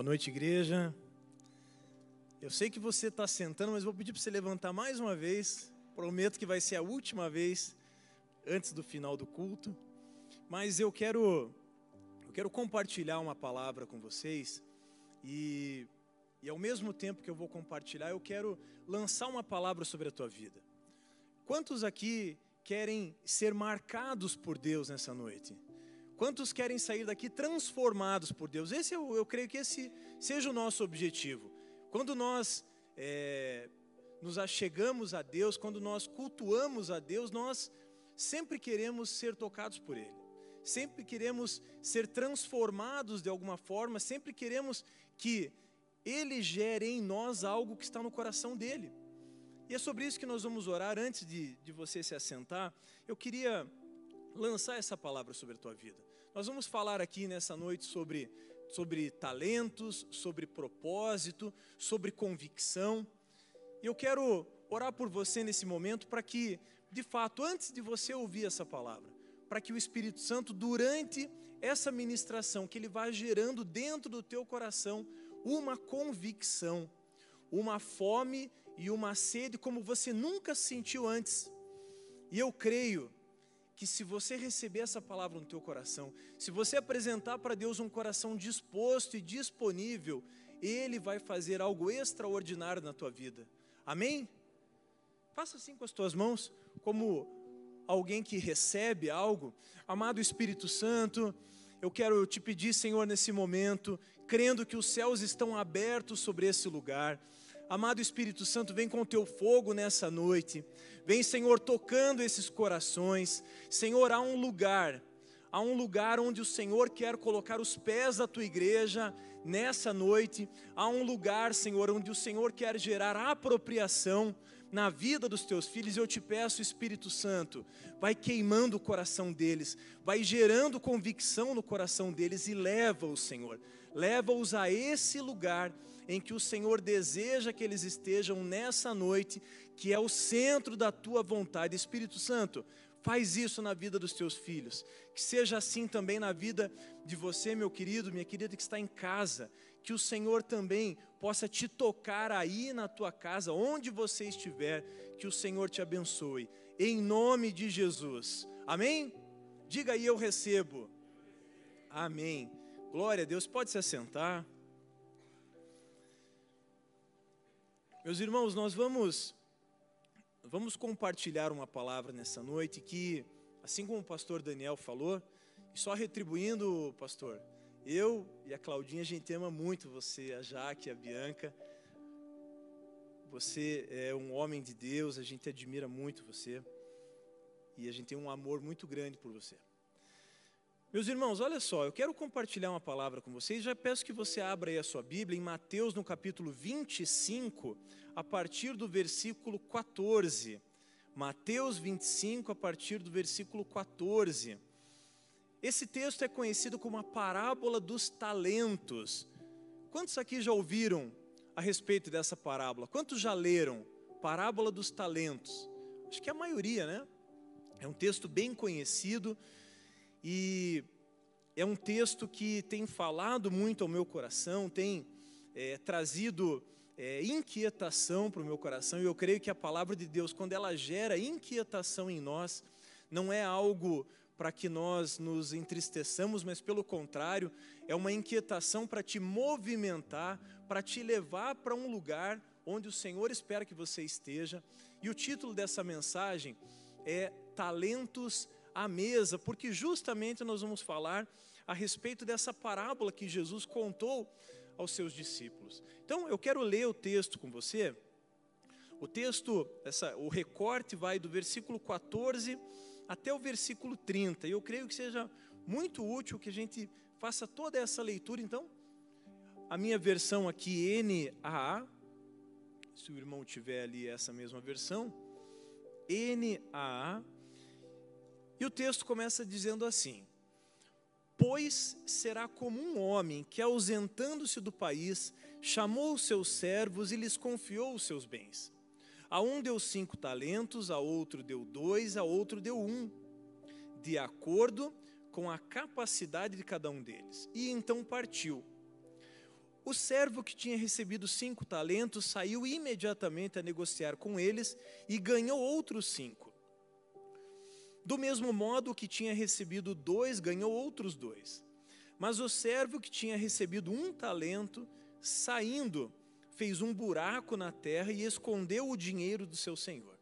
Boa noite, igreja. Eu sei que você está sentando, mas vou pedir para você levantar mais uma vez. Prometo que vai ser a última vez antes do final do culto. Mas eu quero, eu quero compartilhar uma palavra com vocês e, e ao mesmo tempo que eu vou compartilhar, eu quero lançar uma palavra sobre a tua vida. Quantos aqui querem ser marcados por Deus nessa noite? Quantos querem sair daqui transformados por Deus? Esse eu, eu creio que esse seja o nosso objetivo. Quando nós é, nos achegamos a Deus, quando nós cultuamos a Deus, nós sempre queremos ser tocados por Ele. Sempre queremos ser transformados de alguma forma, sempre queremos que Ele gere em nós algo que está no coração dele. E é sobre isso que nós vamos orar. Antes de, de você se assentar, eu queria lançar essa palavra sobre a tua vida. Nós vamos falar aqui nessa noite sobre, sobre talentos, sobre propósito, sobre convicção. E eu quero orar por você nesse momento para que, de fato, antes de você ouvir essa palavra, para que o Espírito Santo, durante essa ministração, que ele vá gerando dentro do teu coração uma convicção, uma fome e uma sede como você nunca sentiu antes. E eu creio que se você receber essa palavra no teu coração, se você apresentar para Deus um coração disposto e disponível, Ele vai fazer algo extraordinário na tua vida. Amém? Faça assim com as tuas mãos, como alguém que recebe algo. Amado Espírito Santo, eu quero te pedir, Senhor, nesse momento, crendo que os céus estão abertos sobre esse lugar. Amado Espírito Santo, vem com o teu fogo nessa noite. Vem, Senhor, tocando esses corações. Senhor, há um lugar, há um lugar onde o Senhor quer colocar os pés da tua igreja nessa noite. Há um lugar, Senhor, onde o Senhor quer gerar apropriação na vida dos teus filhos, eu te peço, Espírito Santo, vai queimando o coração deles, vai gerando convicção no coração deles e leva-os, Senhor, leva-os a esse lugar em que o Senhor deseja que eles estejam nessa noite, que é o centro da tua vontade. Espírito Santo, faz isso na vida dos teus filhos, que seja assim também na vida de você, meu querido, minha querida que está em casa, que o Senhor também possa te tocar aí na tua casa, onde você estiver, que o Senhor te abençoe, em nome de Jesus, amém? Diga aí, eu recebo, amém. Glória a Deus, pode se assentar. Meus irmãos, nós vamos vamos compartilhar uma palavra nessa noite que, assim como o pastor Daniel falou, e só retribuindo, pastor, eu e a Claudinha, a gente ama muito você, a Jaque, a Bianca. Você é um homem de Deus, a gente admira muito você. E a gente tem um amor muito grande por você. Meus irmãos, olha só, eu quero compartilhar uma palavra com vocês. Já peço que você abra aí a sua Bíblia em Mateus, no capítulo 25, a partir do versículo 14. Mateus 25, a partir do versículo 14. Esse texto é conhecido como a parábola dos talentos. Quantos aqui já ouviram a respeito dessa parábola? Quantos já leram? Parábola dos talentos. Acho que a maioria, né? É um texto bem conhecido e é um texto que tem falado muito ao meu coração, tem é, trazido é, inquietação para o meu coração, e eu creio que a palavra de Deus, quando ela gera inquietação em nós, não é algo para que nós nos entristeçamos, mas pelo contrário, é uma inquietação para te movimentar, para te levar para um lugar onde o Senhor espera que você esteja. E o título dessa mensagem é Talentos à mesa, porque justamente nós vamos falar a respeito dessa parábola que Jesus contou aos seus discípulos. Então, eu quero ler o texto com você. O texto, essa, o recorte vai do versículo 14 até o versículo 30. E eu creio que seja muito útil que a gente faça toda essa leitura. Então, a minha versão aqui, NAA, se o irmão tiver ali essa mesma versão, NAA, e o texto começa dizendo assim: Pois será como um homem que, ausentando-se do país, chamou os seus servos e lhes confiou os seus bens. A um deu cinco talentos, a outro deu dois, a outro deu um, de acordo com a capacidade de cada um deles. E então partiu. O servo que tinha recebido cinco talentos saiu imediatamente a negociar com eles e ganhou outros cinco. Do mesmo modo, o que tinha recebido dois ganhou outros dois. Mas o servo que tinha recebido um talento, saindo, fez um buraco na terra e escondeu o dinheiro do seu senhor.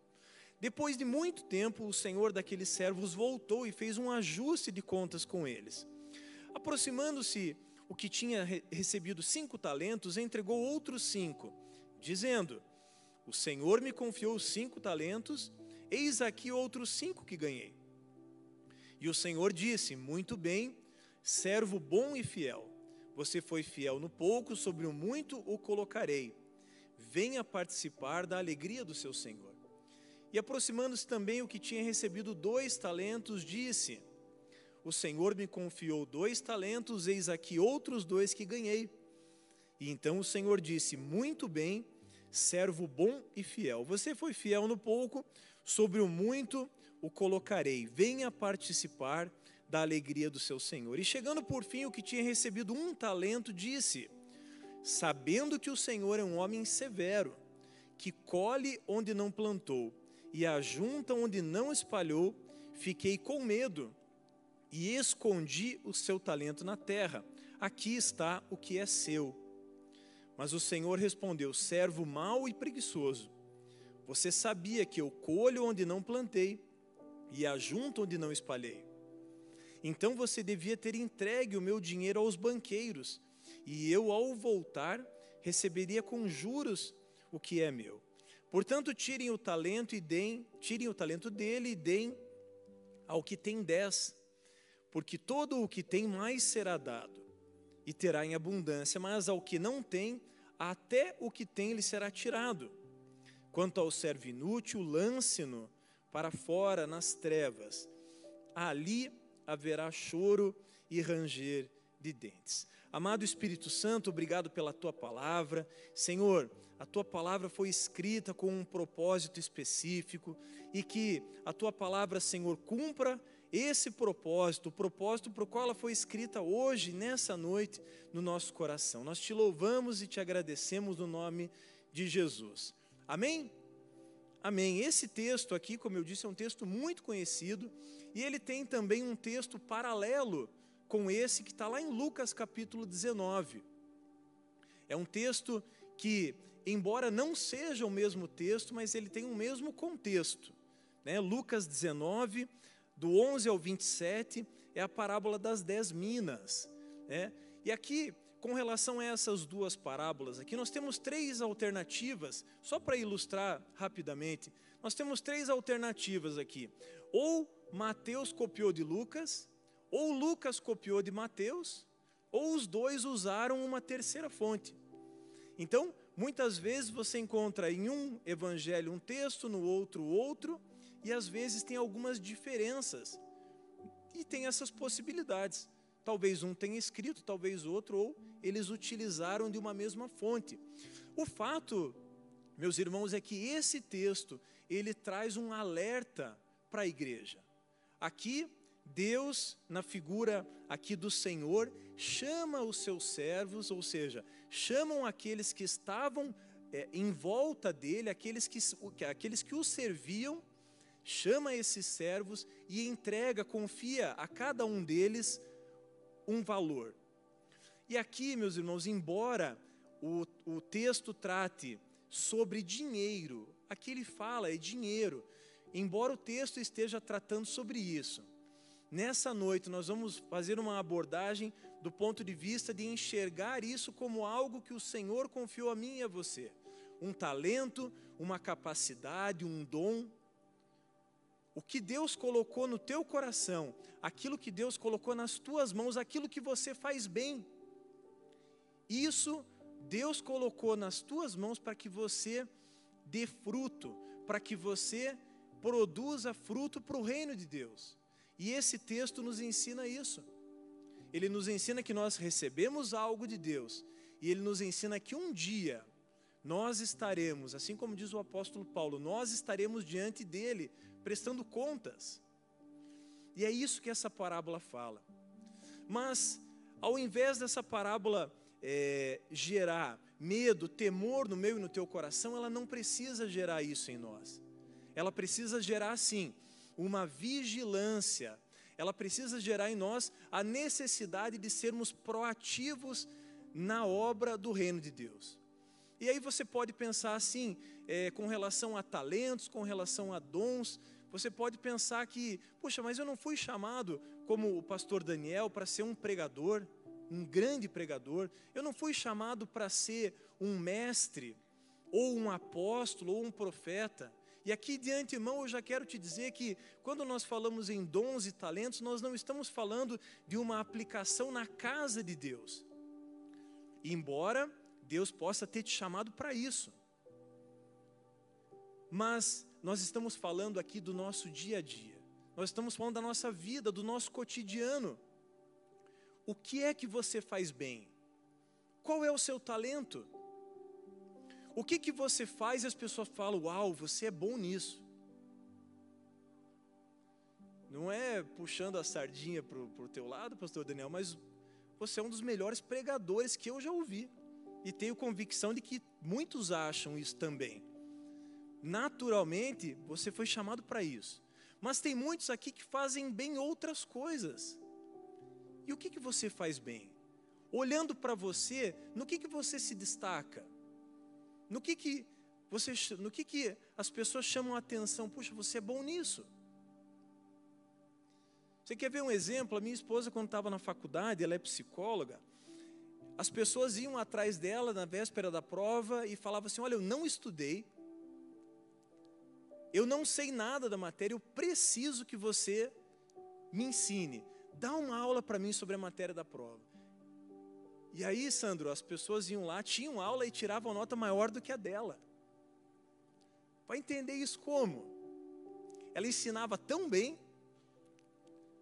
Depois de muito tempo, o senhor daqueles servos voltou e fez um ajuste de contas com eles. Aproximando-se o que tinha recebido cinco talentos, entregou outros cinco, dizendo: O Senhor me confiou cinco talentos, eis aqui outros cinco que ganhei. E o Senhor disse: Muito bem, servo bom e fiel. Você foi fiel no pouco, sobre o muito o colocarei. Venha participar da alegria do seu Senhor. E aproximando-se também o que tinha recebido dois talentos, disse: o Senhor me confiou dois talentos, eis aqui outros dois que ganhei. E então o Senhor disse: Muito bem, servo bom e fiel. Você foi fiel no pouco, sobre o muito o colocarei. Venha participar da alegria do seu Senhor. E chegando por fim, o que tinha recebido um talento, disse: Sabendo que o Senhor é um homem severo, que colhe onde não plantou e ajunta onde não espalhou, fiquei com medo e escondi o seu talento na terra. Aqui está o que é seu. Mas o Senhor respondeu: servo mau e preguiçoso. Você sabia que eu colho onde não plantei e ajunto onde não espalhei. Então você devia ter entregue o meu dinheiro aos banqueiros, e eu, ao voltar, receberia com juros o que é meu. Portanto, tirem o talento e deem, tirem o talento dele e deem ao que tem dez porque todo o que tem mais será dado, e terá em abundância, mas ao que não tem, até o que tem lhe será tirado. Quanto ao servo inútil, lance-no para fora nas trevas. Ali haverá choro e ranger de dentes. Amado Espírito Santo, obrigado pela tua palavra. Senhor, a tua palavra foi escrita com um propósito específico e que a tua palavra, Senhor, cumpra esse propósito, o propósito para o qual ela foi escrita hoje, nessa noite, no nosso coração. Nós te louvamos e te agradecemos no nome de Jesus. Amém? Amém. Esse texto aqui, como eu disse, é um texto muito conhecido e ele tem também um texto paralelo com esse que está lá em Lucas capítulo 19. É um texto que, embora não seja o mesmo texto, mas ele tem o mesmo contexto. Né? Lucas 19, do 11 ao 27, é a parábola das dez minas. Né? E aqui, com relação a essas duas parábolas, aqui nós temos três alternativas, só para ilustrar rapidamente, nós temos três alternativas aqui. Ou Mateus copiou de Lucas, ou Lucas copiou de Mateus, ou os dois usaram uma terceira fonte. Então, muitas vezes você encontra em um evangelho um texto, no outro outro, e às vezes tem algumas diferenças. E tem essas possibilidades. Talvez um tenha escrito, talvez outro, ou eles utilizaram de uma mesma fonte. O fato, meus irmãos, é que esse texto, ele traz um alerta para a igreja. Aqui, Deus, na figura aqui do Senhor, chama os seus servos, ou seja, chamam aqueles que estavam é, em volta dele, aqueles que, aqueles que o serviam, chama esses servos e entrega, confia a cada um deles um valor. E aqui, meus irmãos, embora o, o texto trate sobre dinheiro, aqui ele fala é dinheiro, embora o texto esteja tratando sobre isso. Nessa noite nós vamos fazer uma abordagem do ponto de vista de enxergar isso como algo que o Senhor confiou a mim e a você. Um talento, uma capacidade, um dom, o que Deus colocou no teu coração, aquilo que Deus colocou nas tuas mãos, aquilo que você faz bem. Isso Deus colocou nas tuas mãos para que você dê fruto, para que você produza fruto para o reino de Deus. E esse texto nos ensina isso. Ele nos ensina que nós recebemos algo de Deus, e ele nos ensina que um dia nós estaremos, assim como diz o apóstolo Paulo, nós estaremos diante dele prestando contas. E é isso que essa parábola fala. Mas, ao invés dessa parábola é, gerar medo, temor no meu e no teu coração, ela não precisa gerar isso em nós. Ela precisa gerar, sim, uma vigilância. Ela precisa gerar em nós a necessidade de sermos proativos na obra do reino de Deus. E aí você pode pensar assim, é, com relação a talentos, com relação a dons, você pode pensar que, puxa, mas eu não fui chamado como o pastor Daniel para ser um pregador, um grande pregador. Eu não fui chamado para ser um mestre, ou um apóstolo, ou um profeta. E aqui de antemão eu já quero te dizer que quando nós falamos em dons e talentos, nós não estamos falando de uma aplicação na casa de Deus. Embora Deus possa ter te chamado para isso. Mas nós estamos falando aqui do nosso dia a dia. Nós estamos falando da nossa vida, do nosso cotidiano. O que é que você faz bem? Qual é o seu talento? O que que você faz e as pessoas falam, uau, você é bom nisso. Não é puxando a sardinha para o teu lado, pastor Daniel, mas você é um dos melhores pregadores que eu já ouvi. E tenho convicção de que muitos acham isso também. Naturalmente, você foi chamado para isso. Mas tem muitos aqui que fazem bem outras coisas. E o que, que você faz bem? Olhando para você, no que, que você se destaca? No que, que você, no que, que as pessoas chamam a atenção? Puxa, você é bom nisso. Você quer ver um exemplo? A minha esposa, quando estava na faculdade, ela é psicóloga. As pessoas iam atrás dela na véspera da prova e falavam assim: Olha, eu não estudei, eu não sei nada da matéria, eu preciso que você me ensine dá uma aula para mim sobre a matéria da prova. E aí, Sandro, as pessoas iam lá, tinham aula e tiravam nota maior do que a dela. Vai entender isso como? Ela ensinava tão bem,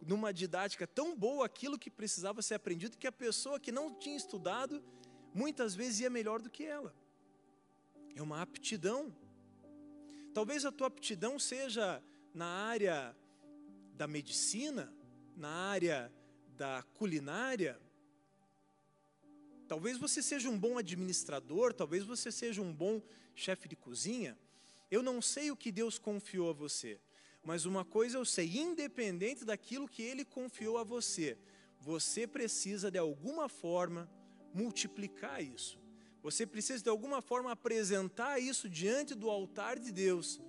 numa didática tão boa, aquilo que precisava ser aprendido, que a pessoa que não tinha estudado, muitas vezes ia melhor do que ela. É uma aptidão. Talvez a tua aptidão seja na área da medicina, na área da culinária, talvez você seja um bom administrador, talvez você seja um bom chefe de cozinha. Eu não sei o que Deus confiou a você, mas uma coisa eu sei, independente daquilo que Ele confiou a você, você precisa de alguma forma multiplicar isso. Você precisa de alguma forma apresentar isso diante do altar de Deus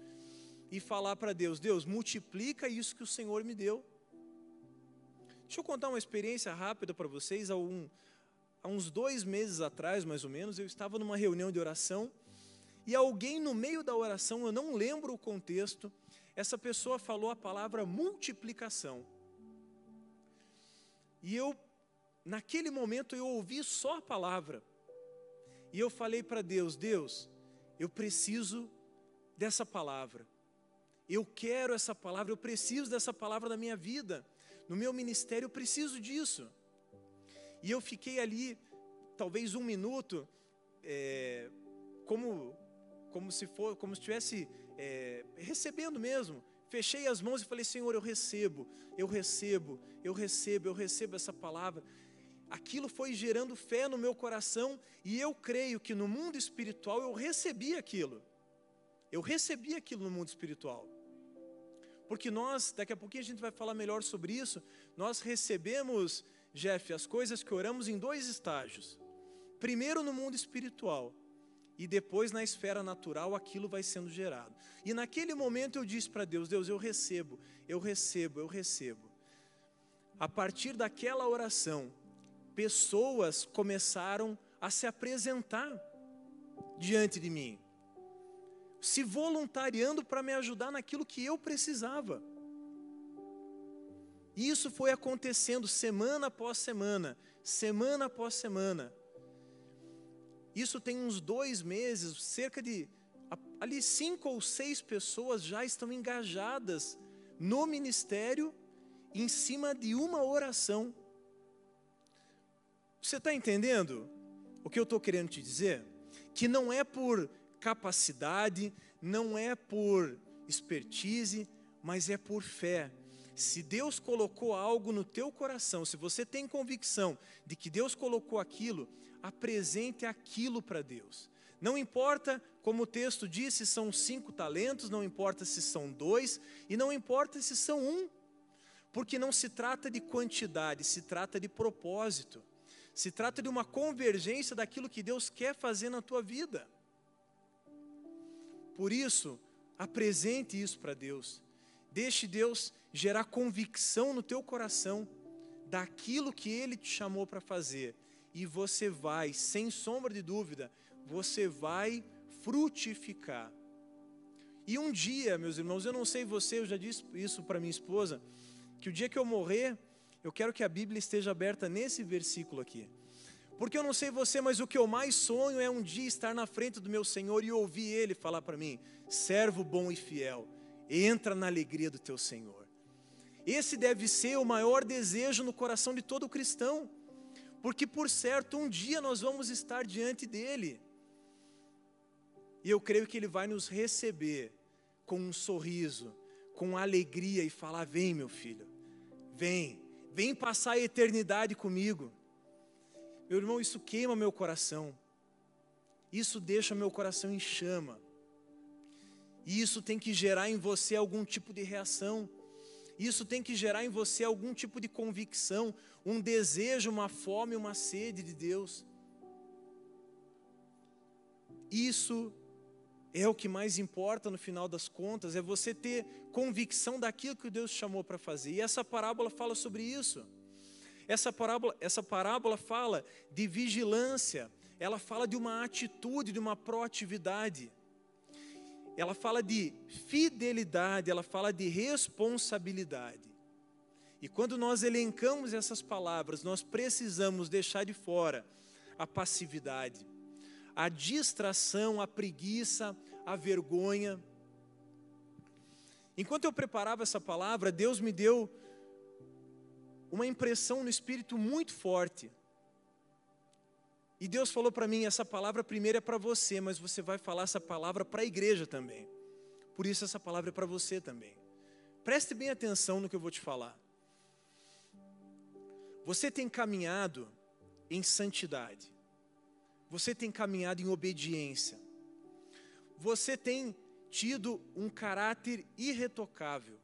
e falar para Deus: Deus, multiplica isso que o Senhor me deu. Deixa eu contar uma experiência rápida para vocês. Há, um, há uns dois meses atrás, mais ou menos, eu estava numa reunião de oração e alguém no meio da oração, eu não lembro o contexto, essa pessoa falou a palavra multiplicação. E eu, naquele momento, eu ouvi só a palavra. E eu falei para Deus: Deus, eu preciso dessa palavra. Eu quero essa palavra, eu preciso dessa palavra na minha vida no meu ministério eu preciso disso. E eu fiquei ali, talvez um minuto, é, como, como se for, como se estivesse é, recebendo mesmo. Fechei as mãos e falei, Senhor, eu recebo, eu recebo, eu recebo, eu recebo essa palavra. Aquilo foi gerando fé no meu coração e eu creio que no mundo espiritual eu recebi aquilo. Eu recebi aquilo no mundo espiritual. Porque nós, daqui a pouquinho a gente vai falar melhor sobre isso, nós recebemos, Jeff, as coisas que oramos em dois estágios. Primeiro no mundo espiritual e depois na esfera natural aquilo vai sendo gerado. E naquele momento eu disse para Deus: Deus, eu recebo, eu recebo, eu recebo. A partir daquela oração, pessoas começaram a se apresentar diante de mim se voluntariando para me ajudar naquilo que eu precisava. E isso foi acontecendo semana após semana, semana após semana. Isso tem uns dois meses, cerca de ali cinco ou seis pessoas já estão engajadas no ministério em cima de uma oração. Você está entendendo o que eu estou querendo te dizer? Que não é por capacidade, não é por expertise, mas é por fé. Se Deus colocou algo no teu coração, se você tem convicção de que Deus colocou aquilo, apresente aquilo para Deus. Não importa, como o texto diz, se são cinco talentos, não importa se são dois, e não importa se são um, porque não se trata de quantidade, se trata de propósito, se trata de uma convergência daquilo que Deus quer fazer na tua vida. Por isso, apresente isso para Deus. Deixe Deus gerar convicção no teu coração daquilo que Ele te chamou para fazer. E você vai, sem sombra de dúvida, você vai frutificar. E um dia, meus irmãos, eu não sei você, eu já disse isso para minha esposa, que o dia que eu morrer, eu quero que a Bíblia esteja aberta nesse versículo aqui. Porque eu não sei você, mas o que eu mais sonho é um dia estar na frente do meu Senhor e ouvir Ele falar para mim: servo bom e fiel, entra na alegria do teu Senhor. Esse deve ser o maior desejo no coração de todo cristão, porque por certo um dia nós vamos estar diante dEle. E eu creio que Ele vai nos receber com um sorriso, com alegria e falar: vem, meu filho, vem, vem passar a eternidade comigo. Meu irmão, isso queima meu coração. Isso deixa meu coração em chama. E isso tem que gerar em você algum tipo de reação. Isso tem que gerar em você algum tipo de convicção, um desejo, uma fome, uma sede de Deus. Isso é o que mais importa no final das contas, é você ter convicção daquilo que Deus chamou para fazer. E essa parábola fala sobre isso. Essa parábola, essa parábola fala de vigilância, ela fala de uma atitude, de uma proatividade. Ela fala de fidelidade, ela fala de responsabilidade. E quando nós elencamos essas palavras, nós precisamos deixar de fora a passividade, a distração, a preguiça, a vergonha. Enquanto eu preparava essa palavra, Deus me deu uma impressão no espírito muito forte. E Deus falou para mim: essa palavra primeiro é para você, mas você vai falar essa palavra para a igreja também. Por isso, essa palavra é para você também. Preste bem atenção no que eu vou te falar. Você tem caminhado em santidade, você tem caminhado em obediência, você tem tido um caráter irretocável,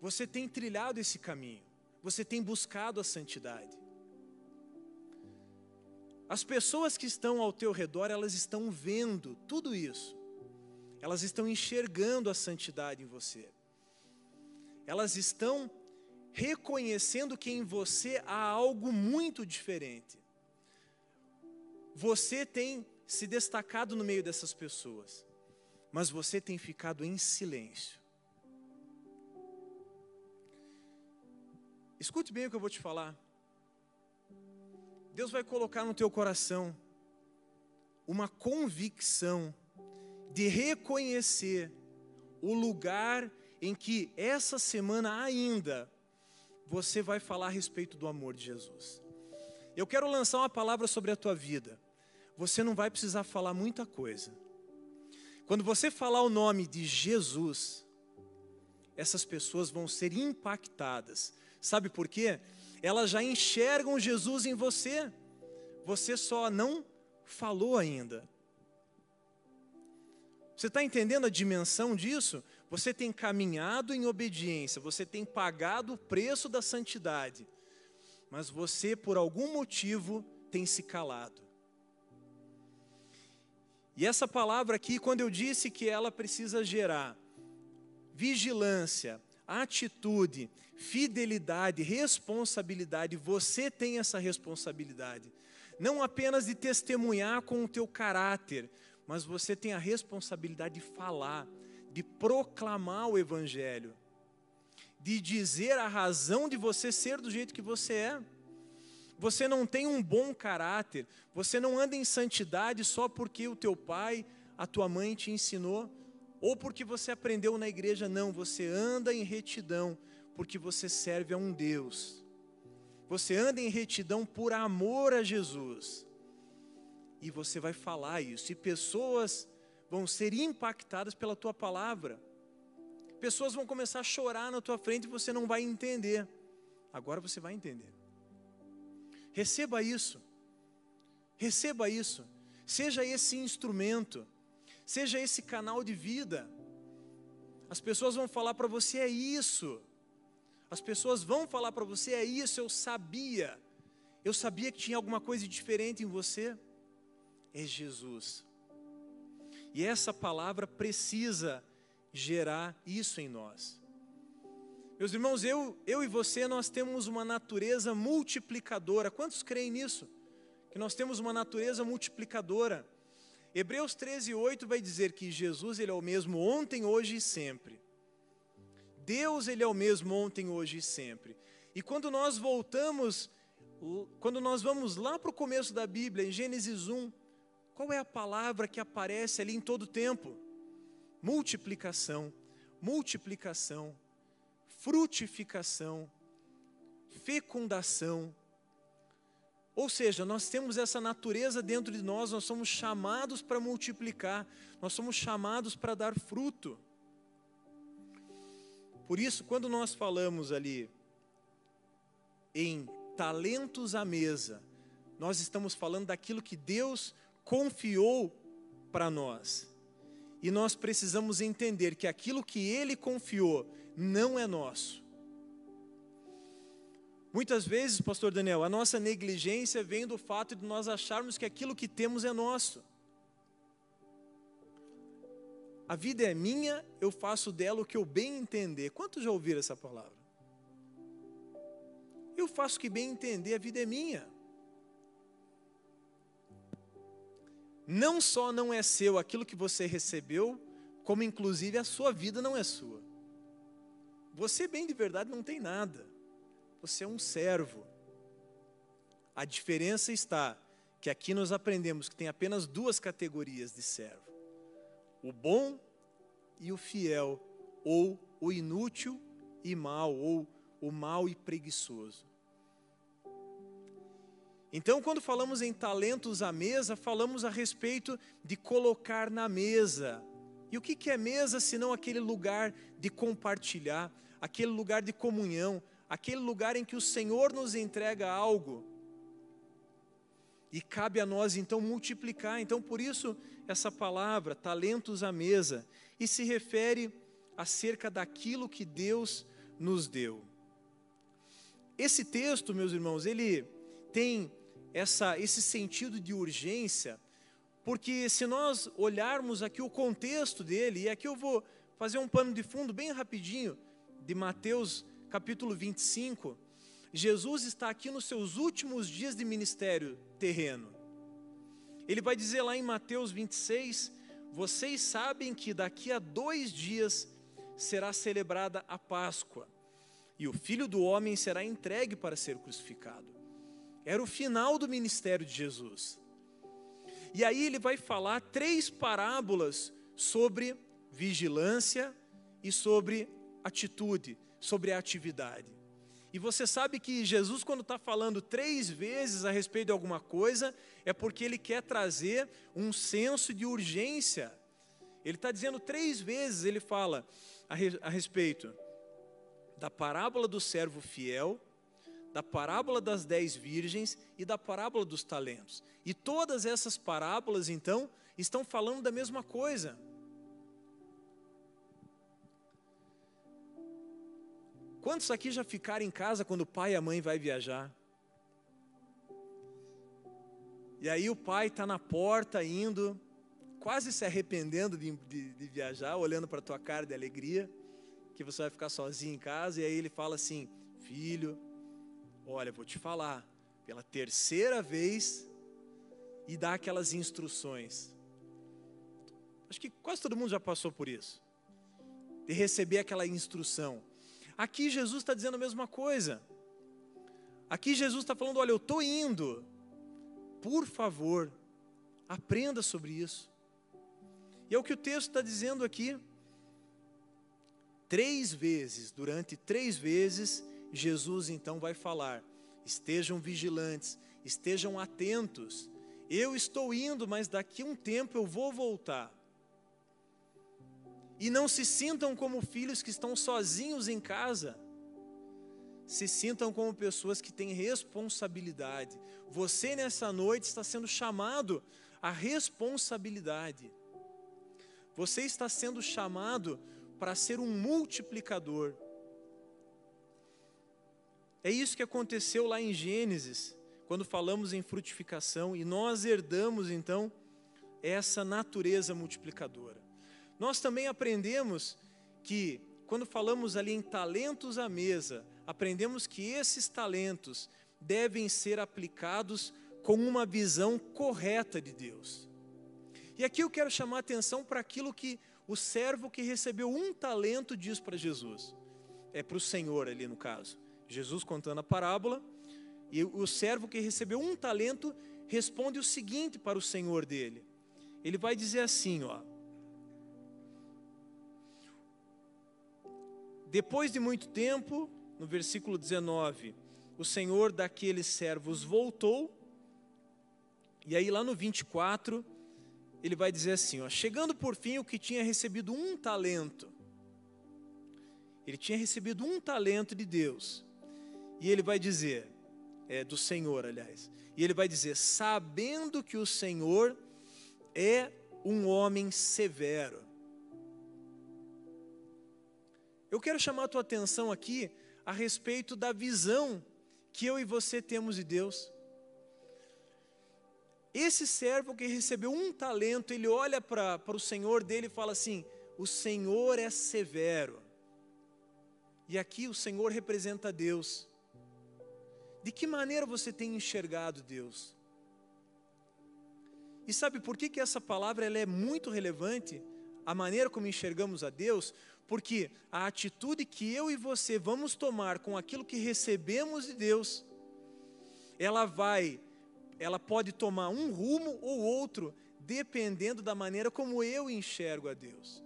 você tem trilhado esse caminho, você tem buscado a santidade. As pessoas que estão ao teu redor, elas estão vendo tudo isso. Elas estão enxergando a santidade em você. Elas estão reconhecendo que em você há algo muito diferente. Você tem se destacado no meio dessas pessoas, mas você tem ficado em silêncio. Escute bem o que eu vou te falar. Deus vai colocar no teu coração uma convicção de reconhecer o lugar em que essa semana ainda você vai falar a respeito do amor de Jesus. Eu quero lançar uma palavra sobre a tua vida. Você não vai precisar falar muita coisa. Quando você falar o nome de Jesus, essas pessoas vão ser impactadas Sabe por quê? Elas já enxergam Jesus em você. Você só não falou ainda. Você está entendendo a dimensão disso? Você tem caminhado em obediência, você tem pagado o preço da santidade, mas você, por algum motivo, tem se calado. E essa palavra aqui, quando eu disse que ela precisa gerar vigilância, atitude, fidelidade, responsabilidade. Você tem essa responsabilidade. Não apenas de testemunhar com o teu caráter, mas você tem a responsabilidade de falar, de proclamar o evangelho, de dizer a razão de você ser do jeito que você é. Você não tem um bom caráter, você não anda em santidade só porque o teu pai, a tua mãe te ensinou ou porque você aprendeu na igreja, não, você anda em retidão, porque você serve a um Deus. Você anda em retidão por amor a Jesus. E você vai falar isso, e pessoas vão ser impactadas pela tua palavra. Pessoas vão começar a chorar na tua frente e você não vai entender. Agora você vai entender. Receba isso. Receba isso. Seja esse instrumento. Seja esse canal de vida. As pessoas vão falar para você: é isso. As pessoas vão falar para você: é isso, eu sabia. Eu sabia que tinha alguma coisa diferente em você. É Jesus. E essa palavra precisa gerar isso em nós. Meus irmãos, eu, eu e você, nós temos uma natureza multiplicadora. Quantos creem nisso? Que nós temos uma natureza multiplicadora. Hebreus 13, 8 vai dizer que Jesus ele é o mesmo ontem, hoje e sempre. Deus ele é o mesmo ontem, hoje e sempre. E quando nós voltamos, quando nós vamos lá para o começo da Bíblia, em Gênesis 1, qual é a palavra que aparece ali em todo o tempo? Multiplicação, multiplicação, frutificação, fecundação, ou seja, nós temos essa natureza dentro de nós, nós somos chamados para multiplicar, nós somos chamados para dar fruto. Por isso, quando nós falamos ali em talentos à mesa, nós estamos falando daquilo que Deus confiou para nós. E nós precisamos entender que aquilo que Ele confiou não é nosso. Muitas vezes, pastor Daniel, a nossa negligência vem do fato de nós acharmos que aquilo que temos é nosso. A vida é minha, eu faço dela o que eu bem entender. Quantos já ouviram essa palavra? Eu faço o que bem entender, a vida é minha. Não só não é seu aquilo que você recebeu, como inclusive a sua vida não é sua. Você, bem de verdade, não tem nada. Você é um servo. A diferença está que aqui nós aprendemos que tem apenas duas categorias de servo: o bom e o fiel, ou o inútil e mal, ou o mal e preguiçoso. Então, quando falamos em talentos à mesa, falamos a respeito de colocar na mesa. E o que é mesa senão aquele lugar de compartilhar, aquele lugar de comunhão, aquele lugar em que o Senhor nos entrega algo. E cabe a nós então multiplicar. Então, por isso, essa palavra, talentos à mesa, e se refere acerca daquilo que Deus nos deu. Esse texto, meus irmãos, ele tem essa, esse sentido de urgência, porque se nós olharmos aqui o contexto dele, e aqui eu vou fazer um pano de fundo bem rapidinho, de Mateus capítulo 25, Jesus está aqui nos seus últimos dias de ministério terreno. Ele vai dizer lá em Mateus 26: Vocês sabem que daqui a dois dias será celebrada a Páscoa, e o filho do homem será entregue para ser crucificado. Era o final do ministério de Jesus. E aí ele vai falar três parábolas sobre vigilância e sobre atitude, sobre a atividade. E você sabe que Jesus, quando está falando três vezes a respeito de alguma coisa, é porque ele quer trazer um senso de urgência. Ele está dizendo três vezes, ele fala a, re, a respeito da parábola do servo fiel, da parábola das dez virgens e da parábola dos talentos. E todas essas parábolas, então, estão falando da mesma coisa. Quantos aqui já ficaram em casa quando o pai e a mãe vai viajar? E aí o pai está na porta indo, quase se arrependendo de, de, de viajar, olhando para a tua cara de alegria, que você vai ficar sozinho em casa, e aí ele fala assim: Filho, olha, vou te falar, pela terceira vez, e dá aquelas instruções. Acho que quase todo mundo já passou por isso, de receber aquela instrução. Aqui Jesus está dizendo a mesma coisa. Aqui Jesus está falando: olha, eu estou indo. Por favor, aprenda sobre isso. E é o que o texto está dizendo aqui. Três vezes, durante três vezes, Jesus então vai falar: estejam vigilantes, estejam atentos. Eu estou indo, mas daqui a um tempo eu vou voltar. E não se sintam como filhos que estão sozinhos em casa. Se sintam como pessoas que têm responsabilidade. Você nessa noite está sendo chamado à responsabilidade. Você está sendo chamado para ser um multiplicador. É isso que aconteceu lá em Gênesis, quando falamos em frutificação, e nós herdamos então essa natureza multiplicadora. Nós também aprendemos que, quando falamos ali em talentos à mesa, aprendemos que esses talentos devem ser aplicados com uma visão correta de Deus. E aqui eu quero chamar a atenção para aquilo que o servo que recebeu um talento diz para Jesus. É para o Senhor ali no caso. Jesus contando a parábola, e o servo que recebeu um talento responde o seguinte para o Senhor dele. Ele vai dizer assim, ó: Depois de muito tempo, no versículo 19, o Senhor daqueles servos voltou, e aí lá no 24, ele vai dizer assim: ó, chegando por fim o que tinha recebido um talento, ele tinha recebido um talento de Deus, e ele vai dizer, é, do Senhor, aliás, e ele vai dizer: sabendo que o Senhor é um homem severo, eu quero chamar a tua atenção aqui a respeito da visão que eu e você temos de Deus. Esse servo que recebeu um talento, ele olha para o Senhor dele e fala assim: O Senhor é severo. E aqui o Senhor representa Deus. De que maneira você tem enxergado Deus? E sabe por que, que essa palavra ela é muito relevante? A maneira como enxergamos a Deus? Porque a atitude que eu e você vamos tomar com aquilo que recebemos de Deus, ela vai, ela pode tomar um rumo ou outro, dependendo da maneira como eu enxergo a Deus.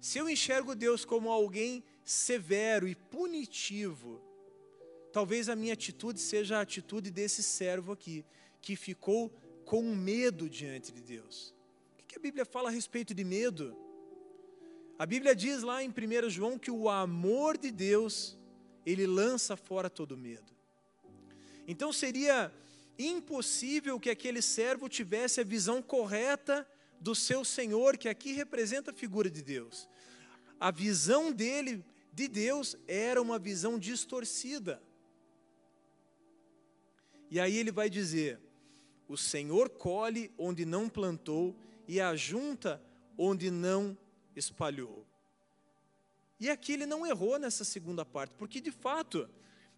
Se eu enxergo Deus como alguém severo e punitivo, talvez a minha atitude seja a atitude desse servo aqui, que ficou com medo diante de Deus. O que a Bíblia fala a respeito de medo? A Bíblia diz lá em 1 João que o amor de Deus, ele lança fora todo medo. Então seria impossível que aquele servo tivesse a visão correta do seu Senhor, que aqui representa a figura de Deus. A visão dele de Deus era uma visão distorcida. E aí ele vai dizer: O Senhor colhe onde não plantou e ajunta onde não espalhou. E aqui ele não errou nessa segunda parte, porque de fato,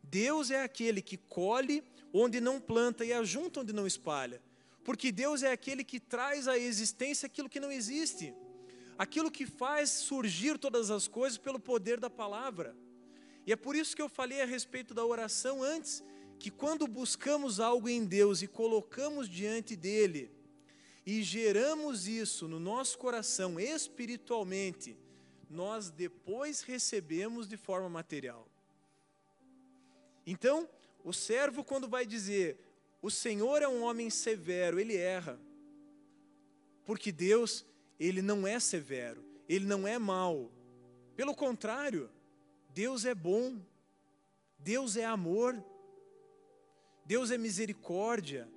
Deus é aquele que colhe onde não planta e ajunta onde não espalha. Porque Deus é aquele que traz à existência aquilo que não existe, aquilo que faz surgir todas as coisas pelo poder da palavra. E é por isso que eu falei a respeito da oração antes, que quando buscamos algo em Deus e colocamos diante dele, e geramos isso no nosso coração espiritualmente, nós depois recebemos de forma material. Então, o servo, quando vai dizer, o Senhor é um homem severo, ele erra. Porque Deus, ele não é severo, ele não é mau. Pelo contrário, Deus é bom, Deus é amor, Deus é misericórdia,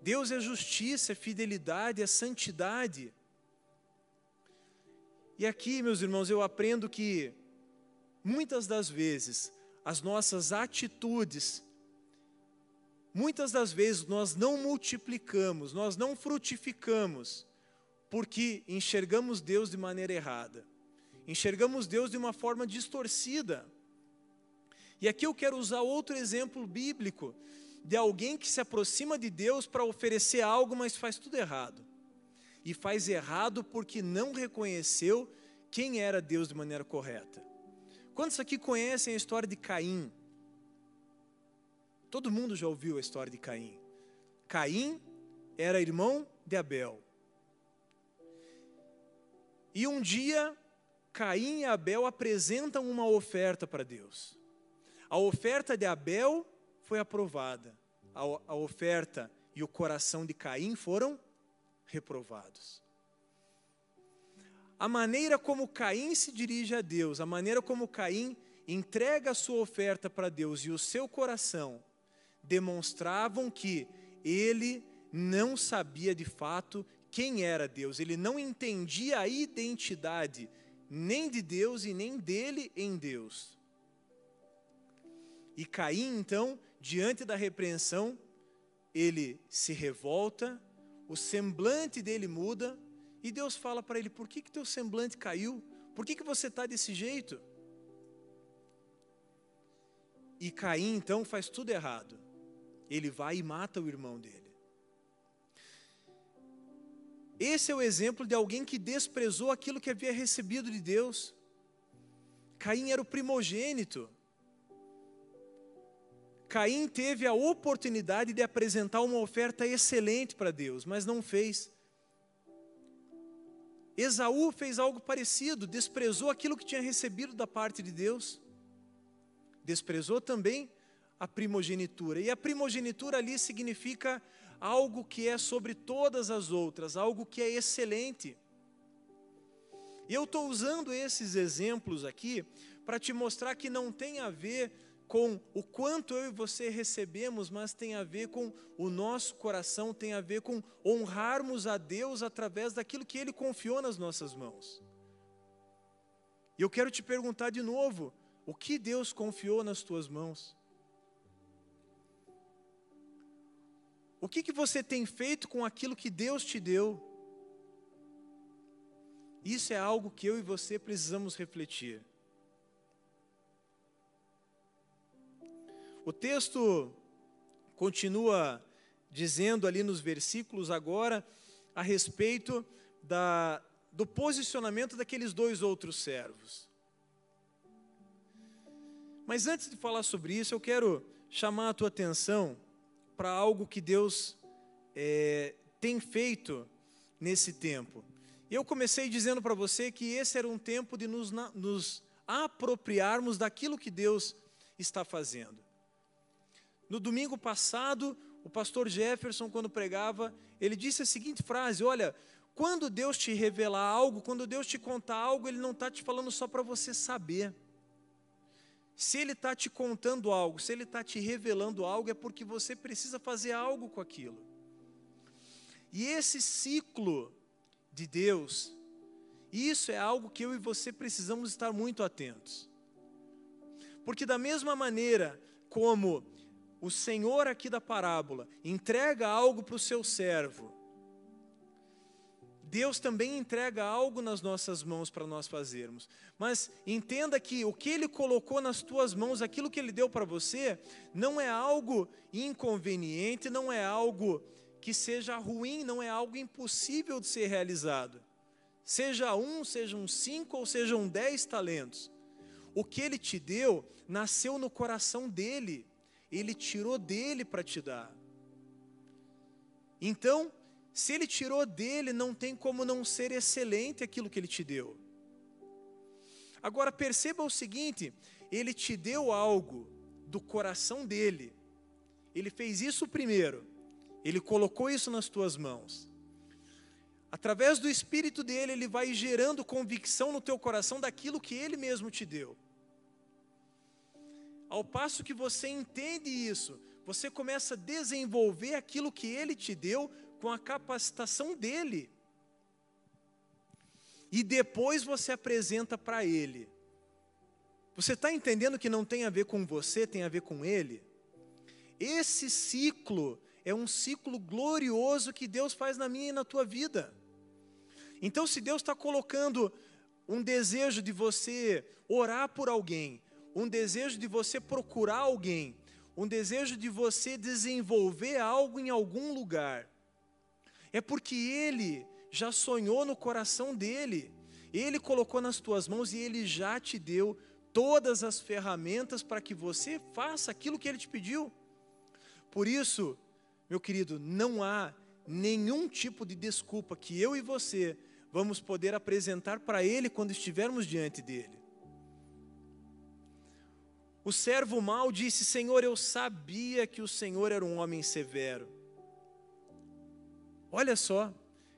Deus é justiça, é fidelidade, é santidade. E aqui, meus irmãos, eu aprendo que muitas das vezes as nossas atitudes, muitas das vezes nós não multiplicamos, nós não frutificamos, porque enxergamos Deus de maneira errada, enxergamos Deus de uma forma distorcida. E aqui eu quero usar outro exemplo bíblico de alguém que se aproxima de Deus para oferecer algo, mas faz tudo errado. E faz errado porque não reconheceu quem era Deus de maneira correta. Quantos aqui conhecem a história de Caim? Todo mundo já ouviu a história de Caim. Caim era irmão de Abel. E um dia, Caim e Abel apresentam uma oferta para Deus. A oferta de Abel foi aprovada. A, a oferta e o coração de Caim foram reprovados. a maneira como Caim se dirige a Deus, a maneira como Caim entrega a sua oferta para Deus e o seu coração demonstravam que ele não sabia de fato quem era Deus, ele não entendia a identidade nem de Deus e nem dele em Deus. E Caim, então, diante da repreensão, ele se revolta, o semblante dele muda, e Deus fala para ele: por que, que teu semblante caiu? Por que, que você está desse jeito? E Caim, então, faz tudo errado. Ele vai e mata o irmão dele. Esse é o exemplo de alguém que desprezou aquilo que havia recebido de Deus. Caim era o primogênito. Caim teve a oportunidade de apresentar uma oferta excelente para Deus, mas não fez. Esaú fez algo parecido, desprezou aquilo que tinha recebido da parte de Deus. Desprezou também a primogenitura. E a primogenitura ali significa algo que é sobre todas as outras, algo que é excelente. E eu estou usando esses exemplos aqui para te mostrar que não tem a ver com o quanto eu e você recebemos, mas tem a ver com o nosso coração, tem a ver com honrarmos a Deus através daquilo que Ele confiou nas nossas mãos. E eu quero te perguntar de novo: o que Deus confiou nas tuas mãos? O que, que você tem feito com aquilo que Deus te deu? Isso é algo que eu e você precisamos refletir. O texto continua dizendo ali nos versículos agora a respeito da, do posicionamento daqueles dois outros servos. Mas antes de falar sobre isso, eu quero chamar a tua atenção para algo que Deus é, tem feito nesse tempo. Eu comecei dizendo para você que esse era um tempo de nos, nos apropriarmos daquilo que Deus está fazendo. No domingo passado, o pastor Jefferson, quando pregava, ele disse a seguinte frase: Olha, quando Deus te revelar algo, quando Deus te contar algo, Ele não está te falando só para você saber. Se Ele está te contando algo, se Ele está te revelando algo, é porque você precisa fazer algo com aquilo. E esse ciclo de Deus, isso é algo que eu e você precisamos estar muito atentos. Porque, da mesma maneira como o Senhor aqui da parábola entrega algo para o seu servo, Deus também entrega algo nas nossas mãos para nós fazermos. Mas entenda que o que Ele colocou nas tuas mãos, aquilo que Ele deu para você, não é algo inconveniente, não é algo que seja ruim, não é algo impossível de ser realizado. Seja um, sejam cinco ou sejam dez talentos. O que Ele te deu nasceu no coração dele, Ele tirou dele para te dar. Então, se ele tirou dele, não tem como não ser excelente aquilo que ele te deu. Agora perceba o seguinte: ele te deu algo do coração dele. Ele fez isso primeiro. Ele colocou isso nas tuas mãos. Através do espírito dele, ele vai gerando convicção no teu coração daquilo que ele mesmo te deu. Ao passo que você entende isso, você começa a desenvolver aquilo que ele te deu com a capacitação dele. E depois você apresenta para ele. Você está entendendo que não tem a ver com você, tem a ver com ele? Esse ciclo é um ciclo glorioso que Deus faz na minha e na tua vida. Então, se Deus está colocando um desejo de você orar por alguém, um desejo de você procurar alguém, um desejo de você desenvolver algo em algum lugar, é porque Ele já sonhou no coração dele, Ele colocou nas tuas mãos e Ele já te deu todas as ferramentas para que você faça aquilo que Ele te pediu. Por isso, meu querido, não há nenhum tipo de desculpa que eu e você vamos poder apresentar para Ele quando estivermos diante dele. O servo mau disse: Senhor, eu sabia que o Senhor era um homem severo Olha só,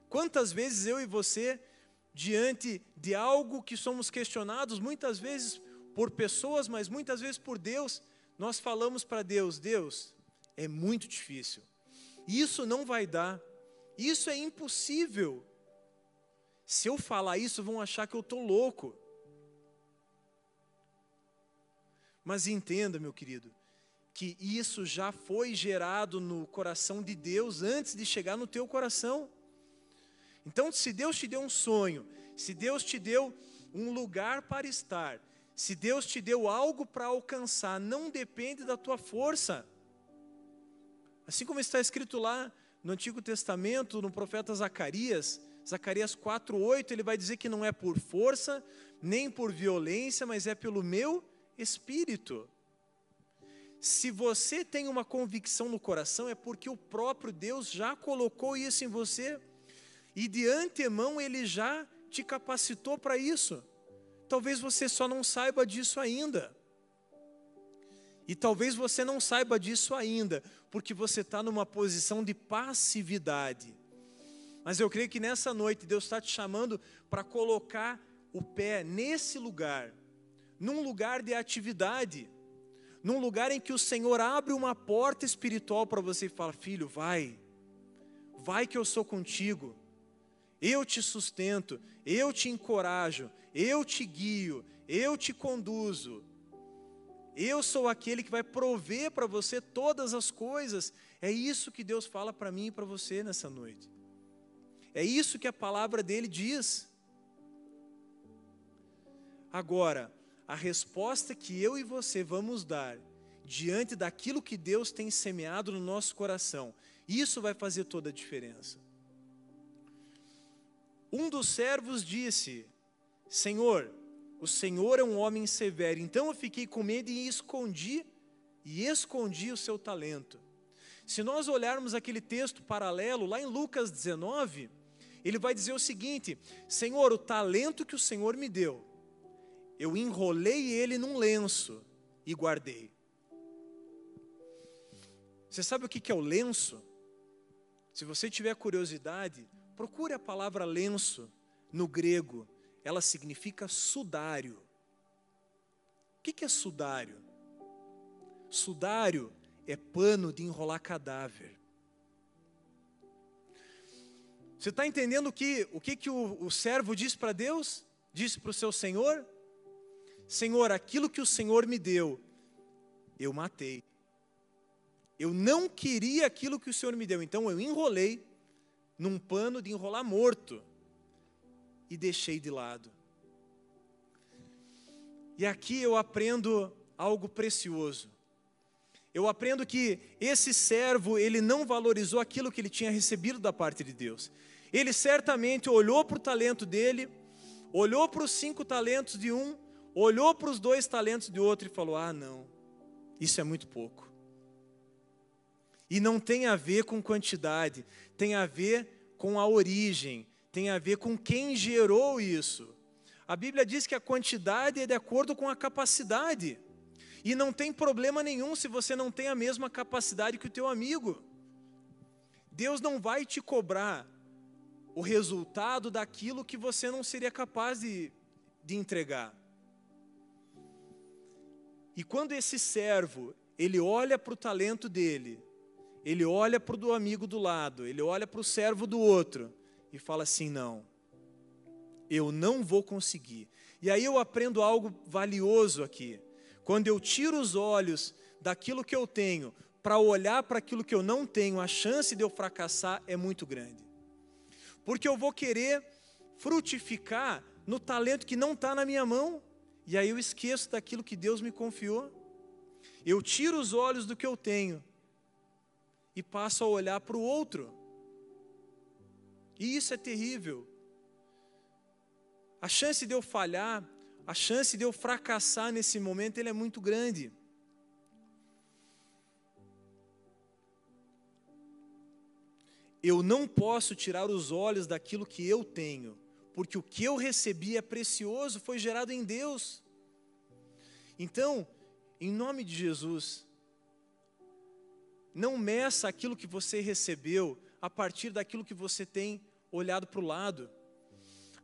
quantas vezes eu e você diante de algo que somos questionados muitas vezes por pessoas, mas muitas vezes por Deus, nós falamos para Deus: Deus, é muito difícil, isso não vai dar, isso é impossível. Se eu falar isso, vão achar que eu estou louco. Mas entenda, meu querido, que isso já foi gerado no coração de Deus antes de chegar no teu coração. Então, se Deus te deu um sonho, se Deus te deu um lugar para estar, se Deus te deu algo para alcançar, não depende da tua força. Assim como está escrito lá no Antigo Testamento, no profeta Zacarias, Zacarias 4:8, ele vai dizer que não é por força, nem por violência, mas é pelo meu espírito. Se você tem uma convicção no coração, é porque o próprio Deus já colocou isso em você. E de antemão ele já te capacitou para isso. Talvez você só não saiba disso ainda. E talvez você não saiba disso ainda, porque você está numa posição de passividade. Mas eu creio que nessa noite Deus está te chamando para colocar o pé nesse lugar, num lugar de atividade, num lugar em que o Senhor abre uma porta espiritual para você e fala: Filho, vai, vai que eu sou contigo eu te sustento, eu te encorajo, eu te guio, eu te conduzo. Eu sou aquele que vai prover para você todas as coisas. É isso que Deus fala para mim e para você nessa noite. É isso que a palavra dele diz. Agora, a resposta que eu e você vamos dar diante daquilo que Deus tem semeado no nosso coração, isso vai fazer toda a diferença. Um dos servos disse: Senhor, o Senhor é um homem severo. Então eu fiquei com medo e escondi, e escondi o seu talento. Se nós olharmos aquele texto paralelo, lá em Lucas 19, ele vai dizer o seguinte: Senhor, o talento que o Senhor me deu, eu enrolei ele num lenço e guardei. Você sabe o que é o lenço? Se você tiver curiosidade, Procure a palavra lenço no grego, ela significa sudário. O que é sudário? Sudário é pano de enrolar cadáver. Você está entendendo que, o que, que o, o servo disse para Deus? Disse para o seu Senhor? Senhor, aquilo que o Senhor me deu, eu matei. Eu não queria aquilo que o Senhor me deu, então eu enrolei num pano de enrolar morto e deixei de lado. E aqui eu aprendo algo precioso. Eu aprendo que esse servo, ele não valorizou aquilo que ele tinha recebido da parte de Deus. Ele certamente olhou para o talento dele, olhou para os cinco talentos de um, olhou para os dois talentos de outro e falou: Ah, não, isso é muito pouco. E não tem a ver com quantidade, tem a ver com a origem, tem a ver com quem gerou isso. A Bíblia diz que a quantidade é de acordo com a capacidade. E não tem problema nenhum se você não tem a mesma capacidade que o teu amigo. Deus não vai te cobrar o resultado daquilo que você não seria capaz de, de entregar. E quando esse servo, ele olha para o talento dele, ele olha para o do amigo do lado, ele olha para o servo do outro e fala assim: não, eu não vou conseguir. E aí eu aprendo algo valioso aqui. Quando eu tiro os olhos daquilo que eu tenho para olhar para aquilo que eu não tenho, a chance de eu fracassar é muito grande. Porque eu vou querer frutificar no talento que não está na minha mão, e aí eu esqueço daquilo que Deus me confiou. Eu tiro os olhos do que eu tenho e passo a olhar para o outro. E isso é terrível. A chance de eu falhar, a chance de eu fracassar nesse momento, ele é muito grande. Eu não posso tirar os olhos daquilo que eu tenho, porque o que eu recebi é precioso, foi gerado em Deus. Então, em nome de Jesus, não meça aquilo que você recebeu a partir daquilo que você tem olhado para o lado.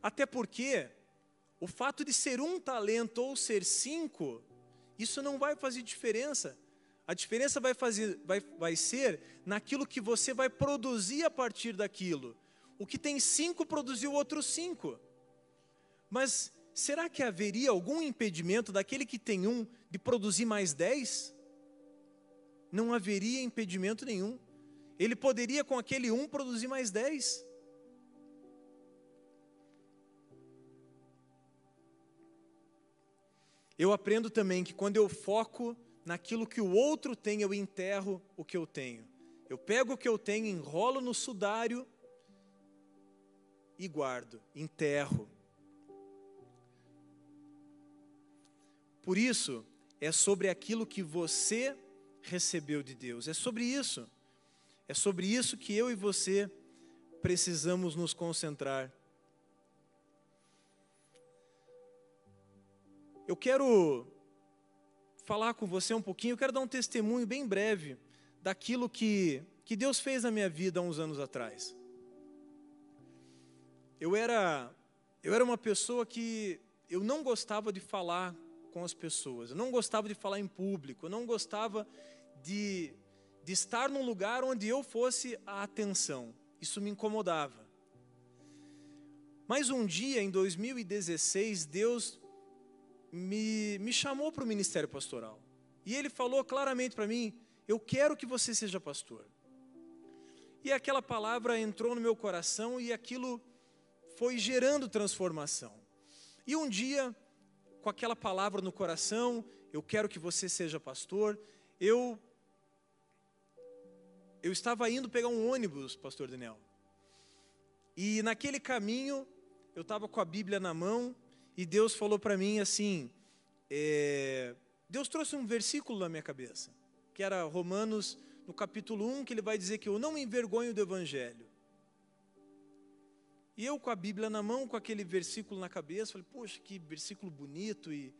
Até porque o fato de ser um talento ou ser cinco, isso não vai fazer diferença. A diferença vai, fazer, vai, vai ser naquilo que você vai produzir a partir daquilo. O que tem cinco produziu outros cinco. Mas será que haveria algum impedimento daquele que tem um de produzir mais dez? Não haveria impedimento nenhum. Ele poderia, com aquele um, produzir mais dez. Eu aprendo também que quando eu foco naquilo que o outro tem, eu enterro o que eu tenho. Eu pego o que eu tenho, enrolo no sudário e guardo, enterro. Por isso, é sobre aquilo que você recebeu de Deus, é sobre isso. É sobre isso que eu e você precisamos nos concentrar. Eu quero falar com você um pouquinho, eu quero dar um testemunho bem breve daquilo que, que Deus fez na minha vida há uns anos atrás. Eu era, eu era uma pessoa que eu não gostava de falar com as pessoas, eu não gostava de falar em público, eu não gostava de, de estar num lugar onde eu fosse a atenção. Isso me incomodava. Mas um dia, em 2016, Deus me, me chamou para o ministério pastoral. E ele falou claramente para mim: Eu quero que você seja pastor. E aquela palavra entrou no meu coração e aquilo foi gerando transformação. E um dia, com aquela palavra no coração, eu quero que você seja pastor, eu eu estava indo pegar um ônibus, pastor Daniel. E naquele caminho, eu estava com a Bíblia na mão e Deus falou para mim assim: é, Deus trouxe um versículo na minha cabeça, que era Romanos, no capítulo 1, que ele vai dizer que eu não me envergonho do Evangelho. E eu com a Bíblia na mão, com aquele versículo na cabeça, falei, poxa, que versículo bonito, e,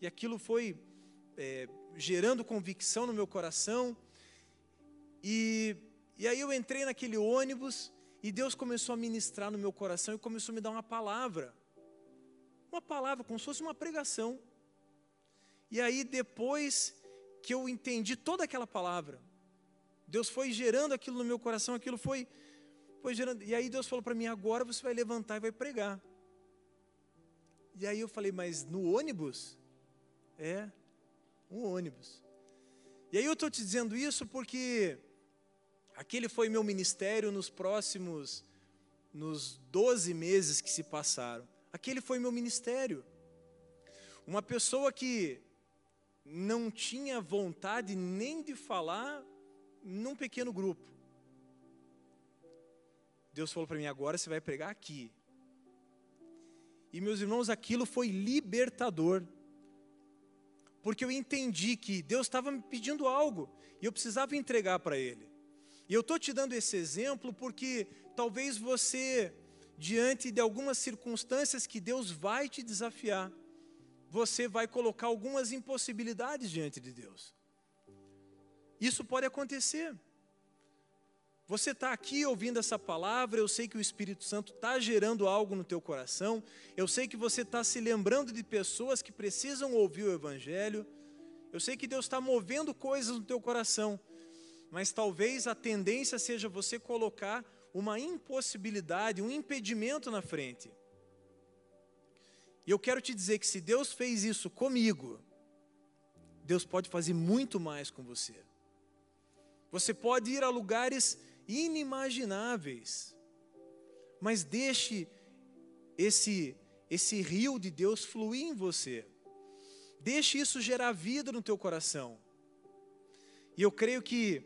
e aquilo foi é, gerando convicção no meu coração. E, e aí eu entrei naquele ônibus, e Deus começou a ministrar no meu coração e começou a me dar uma palavra uma palavra, como se fosse uma pregação. E aí, depois que eu entendi toda aquela palavra, Deus foi gerando aquilo no meu coração, aquilo foi, foi gerando. E aí Deus falou para mim: agora você vai levantar e vai pregar. E aí eu falei: mas no ônibus? É, um ônibus. E aí eu estou te dizendo isso porque aquele foi meu ministério nos próximos, nos 12 meses que se passaram. Aquele foi meu ministério. Uma pessoa que não tinha vontade nem de falar num pequeno grupo. Deus falou para mim: agora você vai pregar aqui. E meus irmãos, aquilo foi libertador. Porque eu entendi que Deus estava me pedindo algo e eu precisava entregar para Ele. E eu estou te dando esse exemplo porque talvez você diante de algumas circunstâncias que Deus vai te desafiar, você vai colocar algumas impossibilidades diante de Deus. Isso pode acontecer. Você está aqui ouvindo essa palavra, eu sei que o Espírito Santo está gerando algo no teu coração, eu sei que você está se lembrando de pessoas que precisam ouvir o Evangelho, eu sei que Deus está movendo coisas no teu coração, mas talvez a tendência seja você colocar uma impossibilidade, um impedimento na frente. E eu quero te dizer que se Deus fez isso comigo, Deus pode fazer muito mais com você. Você pode ir a lugares inimagináveis, mas deixe esse esse rio de Deus fluir em você. Deixe isso gerar vida no teu coração. E eu creio que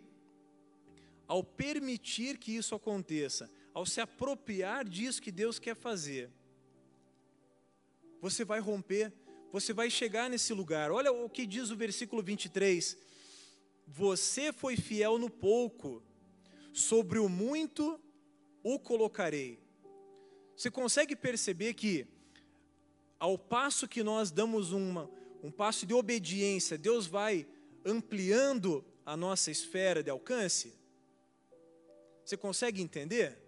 ao permitir que isso aconteça, ao se apropriar disso que Deus quer fazer, você vai romper, você vai chegar nesse lugar. Olha o que diz o versículo 23. Você foi fiel no pouco, sobre o muito o colocarei. Você consegue perceber que, ao passo que nós damos uma, um passo de obediência, Deus vai ampliando a nossa esfera de alcance? Você consegue entender?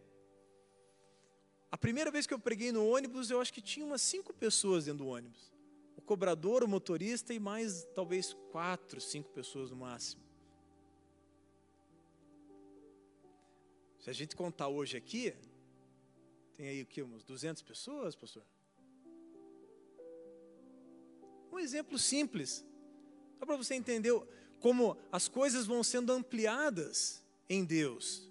A primeira vez que eu preguei no ônibus, eu acho que tinha umas cinco pessoas dentro do ônibus. O cobrador, o motorista e mais talvez quatro, cinco pessoas no máximo. Se a gente contar hoje aqui, tem aí o que, umas 200 pessoas, pastor? Um exemplo simples, só para você entender como as coisas vão sendo ampliadas em Deus.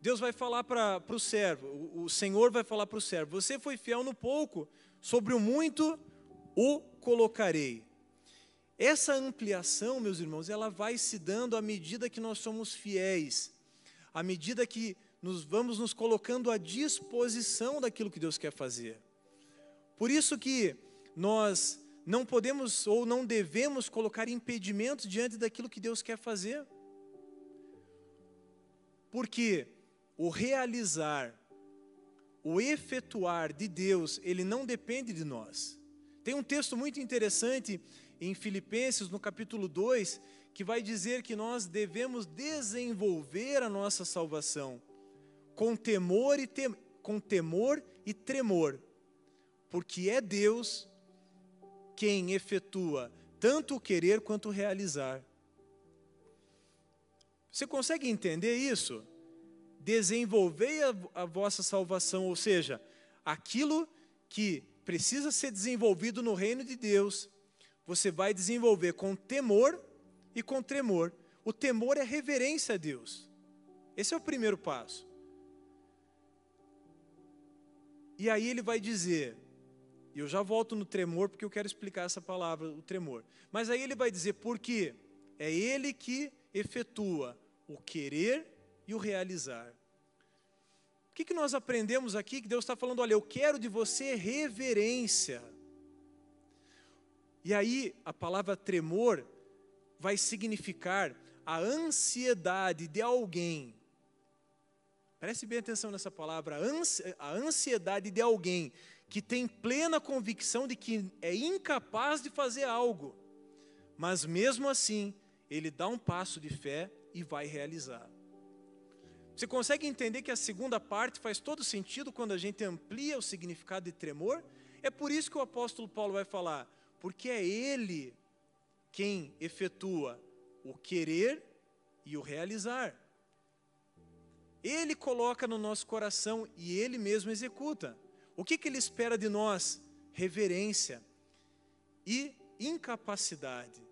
Deus vai falar para o servo, o Senhor vai falar para o servo: Você foi fiel no pouco, sobre o muito o colocarei. Essa ampliação, meus irmãos, ela vai se dando à medida que nós somos fiéis, à medida que nos vamos nos colocando à disposição daquilo que Deus quer fazer. Por isso que nós não podemos ou não devemos colocar impedimentos diante daquilo que Deus quer fazer. Porque o realizar, o efetuar de Deus, ele não depende de nós. Tem um texto muito interessante em Filipenses, no capítulo 2, que vai dizer que nós devemos desenvolver a nossa salvação com temor e, tem, com temor e tremor, porque é Deus quem efetua tanto o querer quanto o realizar. Você consegue entender isso? desenvolvei a, a vossa salvação, ou seja, aquilo que precisa ser desenvolvido no reino de Deus, você vai desenvolver com temor e com tremor. O temor é reverência a Deus. Esse é o primeiro passo. E aí ele vai dizer, e eu já volto no tremor porque eu quero explicar essa palavra, o tremor. Mas aí ele vai dizer, porque é ele que efetua o querer e o realizar. O que, que nós aprendemos aqui? Que Deus está falando: olha, eu quero de você reverência. E aí, a palavra tremor vai significar a ansiedade de alguém. Preste bem atenção nessa palavra, a ansiedade de alguém que tem plena convicção de que é incapaz de fazer algo, mas mesmo assim, ele dá um passo de fé e vai realizar. Você consegue entender que a segunda parte faz todo sentido quando a gente amplia o significado de tremor? É por isso que o apóstolo Paulo vai falar, porque é ele quem efetua o querer e o realizar. Ele coloca no nosso coração e ele mesmo executa. O que, que ele espera de nós? Reverência e incapacidade.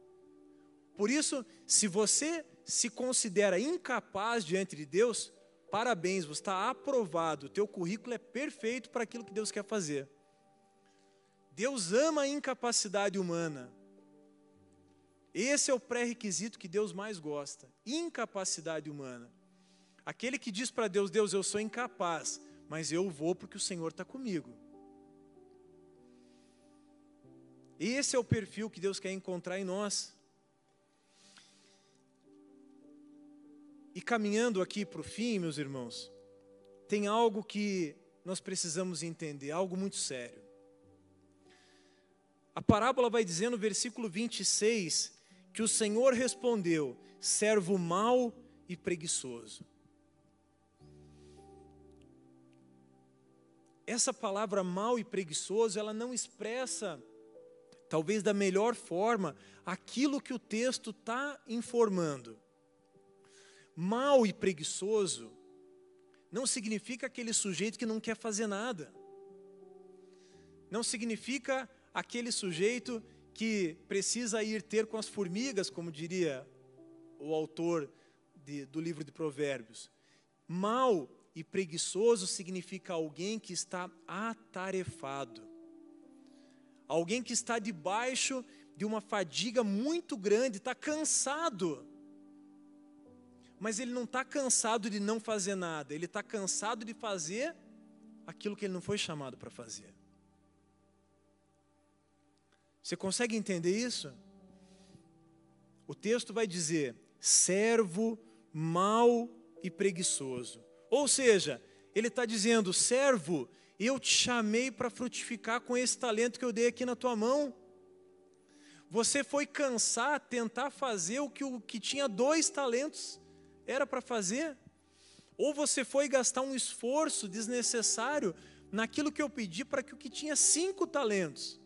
Por isso, se você se considera incapaz diante de Deus, Parabéns, você está aprovado, o teu currículo é perfeito para aquilo que Deus quer fazer. Deus ama a incapacidade humana. Esse é o pré-requisito que Deus mais gosta: incapacidade humana. Aquele que diz para Deus: Deus, eu sou incapaz, mas eu vou porque o Senhor está comigo. Esse é o perfil que Deus quer encontrar em nós. E caminhando aqui para o fim, meus irmãos, tem algo que nós precisamos entender, algo muito sério. A parábola vai dizer no versículo 26 que o Senhor respondeu: servo mau e preguiçoso. Essa palavra mau e preguiçoso, ela não expressa, talvez da melhor forma, aquilo que o texto está informando. Mal e preguiçoso não significa aquele sujeito que não quer fazer nada. Não significa aquele sujeito que precisa ir ter com as formigas, como diria o autor de, do livro de Provérbios. Mal e preguiçoso significa alguém que está atarefado, alguém que está debaixo de uma fadiga muito grande, está cansado mas ele não está cansado de não fazer nada, ele está cansado de fazer aquilo que ele não foi chamado para fazer. Você consegue entender isso? O texto vai dizer: servo mau e preguiçoso. Ou seja, ele está dizendo: servo, eu te chamei para frutificar com esse talento que eu dei aqui na tua mão. Você foi cansar, tentar fazer o que, o que tinha dois talentos era para fazer. ou você foi gastar um esforço desnecessário naquilo que eu pedi para que o que tinha cinco talentos.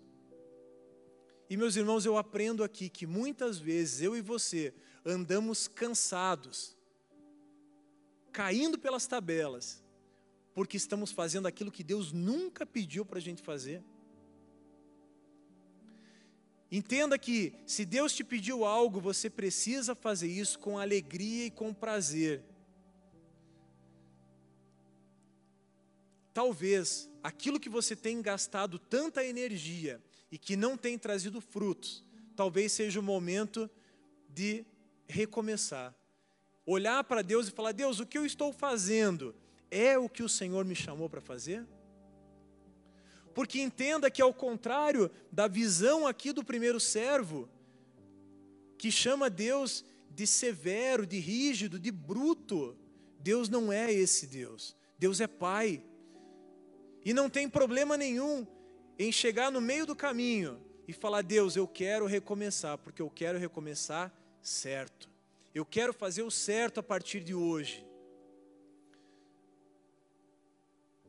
E meus irmãos, eu aprendo aqui que muitas vezes eu e você andamos cansados, caindo pelas tabelas, porque estamos fazendo aquilo que Deus nunca pediu para a gente fazer. Entenda que se Deus te pediu algo, você precisa fazer isso com alegria e com prazer. Talvez aquilo que você tem gastado tanta energia e que não tem trazido frutos, talvez seja o momento de recomeçar. Olhar para Deus e falar: Deus, o que eu estou fazendo é o que o Senhor me chamou para fazer? Porque entenda que, ao contrário da visão aqui do primeiro servo, que chama Deus de severo, de rígido, de bruto, Deus não é esse Deus. Deus é Pai. E não tem problema nenhum em chegar no meio do caminho e falar: Deus, eu quero recomeçar, porque eu quero recomeçar certo. Eu quero fazer o certo a partir de hoje.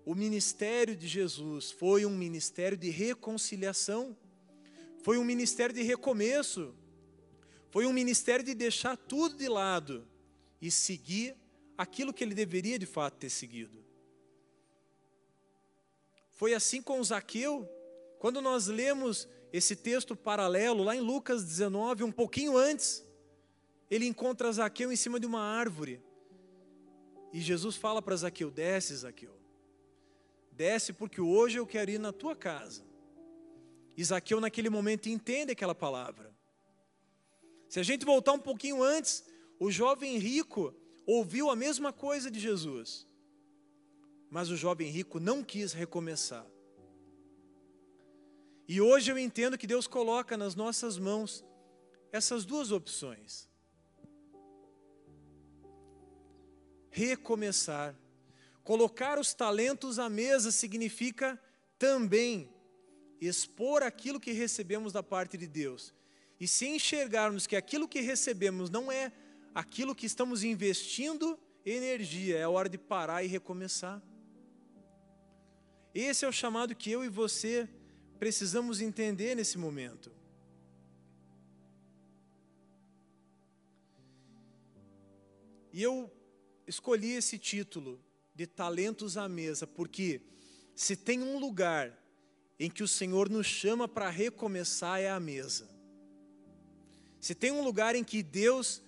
o ministério de Jesus foi um ministério de reconciliação, foi um ministério de recomeço, foi um ministério de deixar tudo de lado e seguir aquilo que ele deveria de fato ter seguido. Foi assim com Zaqueu, quando nós lemos esse texto paralelo lá em Lucas 19, um pouquinho antes, ele encontra Zaqueu em cima de uma árvore. E Jesus fala para Zaqueu: desce, Zaqueu. Desce porque hoje eu quero ir na tua casa. Isaqueu naquele momento entende aquela palavra. Se a gente voltar um pouquinho antes, o jovem rico ouviu a mesma coisa de Jesus. Mas o jovem rico não quis recomeçar. E hoje eu entendo que Deus coloca nas nossas mãos essas duas opções: recomeçar Colocar os talentos à mesa significa também expor aquilo que recebemos da parte de Deus. E se enxergarmos que aquilo que recebemos não é aquilo que estamos investindo energia, é hora de parar e recomeçar. Esse é o chamado que eu e você precisamos entender nesse momento. E eu escolhi esse título de talentos à mesa, porque se tem um lugar em que o Senhor nos chama para recomeçar é a mesa. Se tem um lugar em que Deus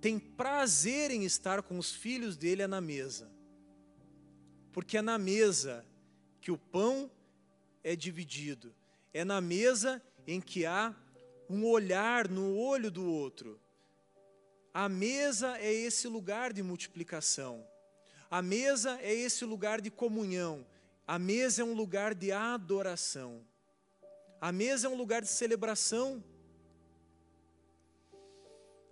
tem prazer em estar com os filhos dele é na mesa. Porque é na mesa que o pão é dividido. É na mesa em que há um olhar no olho do outro. A mesa é esse lugar de multiplicação. A mesa é esse lugar de comunhão. A mesa é um lugar de adoração. A mesa é um lugar de celebração.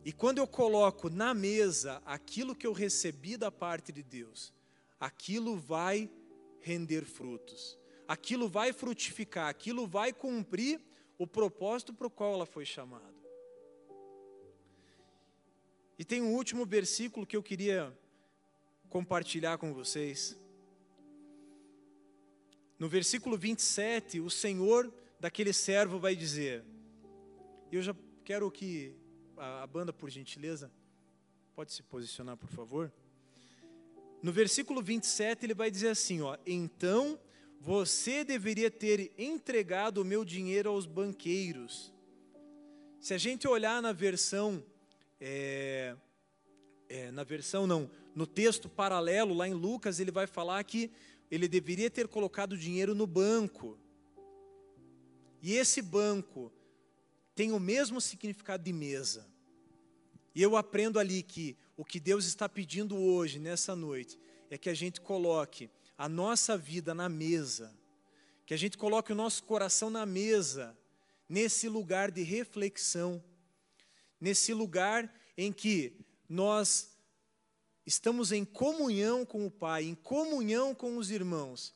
E quando eu coloco na mesa aquilo que eu recebi da parte de Deus, aquilo vai render frutos. Aquilo vai frutificar, aquilo vai cumprir o propósito para o qual ela foi chamada. E tem um último versículo que eu queria compartilhar com vocês. No versículo 27, o Senhor daquele servo vai dizer, eu já quero que a, banda, por gentileza, pode se posicionar, por favor. No versículo 27, ele vai dizer assim: ó, Então você deveria ter entregado o meu dinheiro aos banqueiros. Se a gente olhar na versão, é, é, na versão não, no texto paralelo, lá em Lucas, ele vai falar que ele deveria ter colocado o dinheiro no banco. E esse banco tem o mesmo significado de mesa. E eu aprendo ali que o que Deus está pedindo hoje, nessa noite, é que a gente coloque a nossa vida na mesa, que a gente coloque o nosso coração na mesa, nesse lugar de reflexão, nesse lugar em que nós estamos em comunhão com o Pai, em comunhão com os irmãos.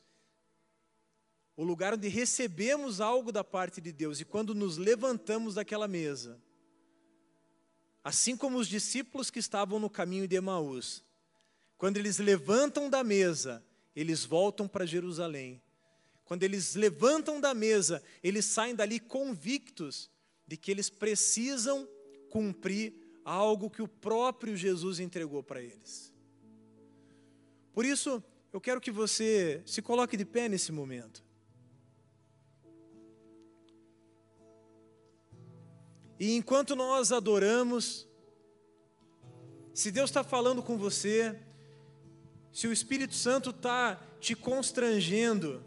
O lugar onde recebemos algo da parte de Deus e quando nos levantamos daquela mesa. Assim como os discípulos que estavam no caminho de Emaús, Quando eles levantam da mesa, eles voltam para Jerusalém. Quando eles levantam da mesa, eles saem dali convictos de que eles precisam cumprir algo que o próprio Jesus entregou para eles. Por isso, eu quero que você se coloque de pé nesse momento. E enquanto nós adoramos, se Deus está falando com você, se o Espírito Santo está te constrangendo,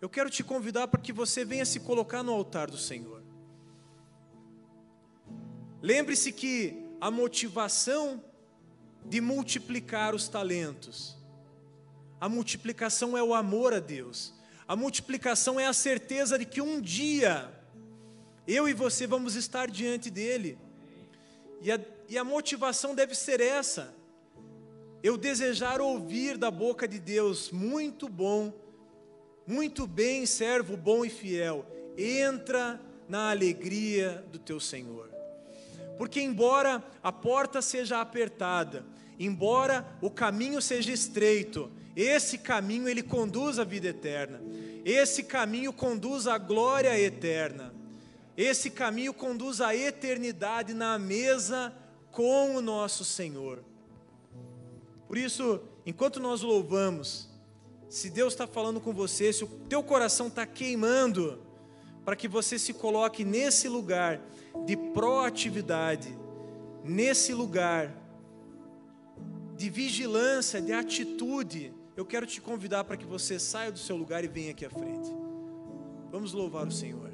eu quero te convidar para que você venha se colocar no altar do Senhor. Lembre-se que a motivação de multiplicar os talentos, a multiplicação é o amor a Deus, a multiplicação é a certeza de que um dia eu e você vamos estar diante dele. E a, e a motivação deve ser essa. Eu desejar ouvir da boca de Deus, muito bom, muito bem, servo bom e fiel, entra na alegria do teu Senhor. Porque, embora a porta seja apertada, embora o caminho seja estreito, esse caminho ele conduz à vida eterna, esse caminho conduz à glória eterna. Esse caminho conduz à eternidade na mesa com o nosso Senhor. Por isso, enquanto nós louvamos, se Deus está falando com você, se o teu coração está queimando, para que você se coloque nesse lugar de proatividade, nesse lugar de vigilância, de atitude, eu quero te convidar para que você saia do seu lugar e venha aqui à frente. Vamos louvar o Senhor.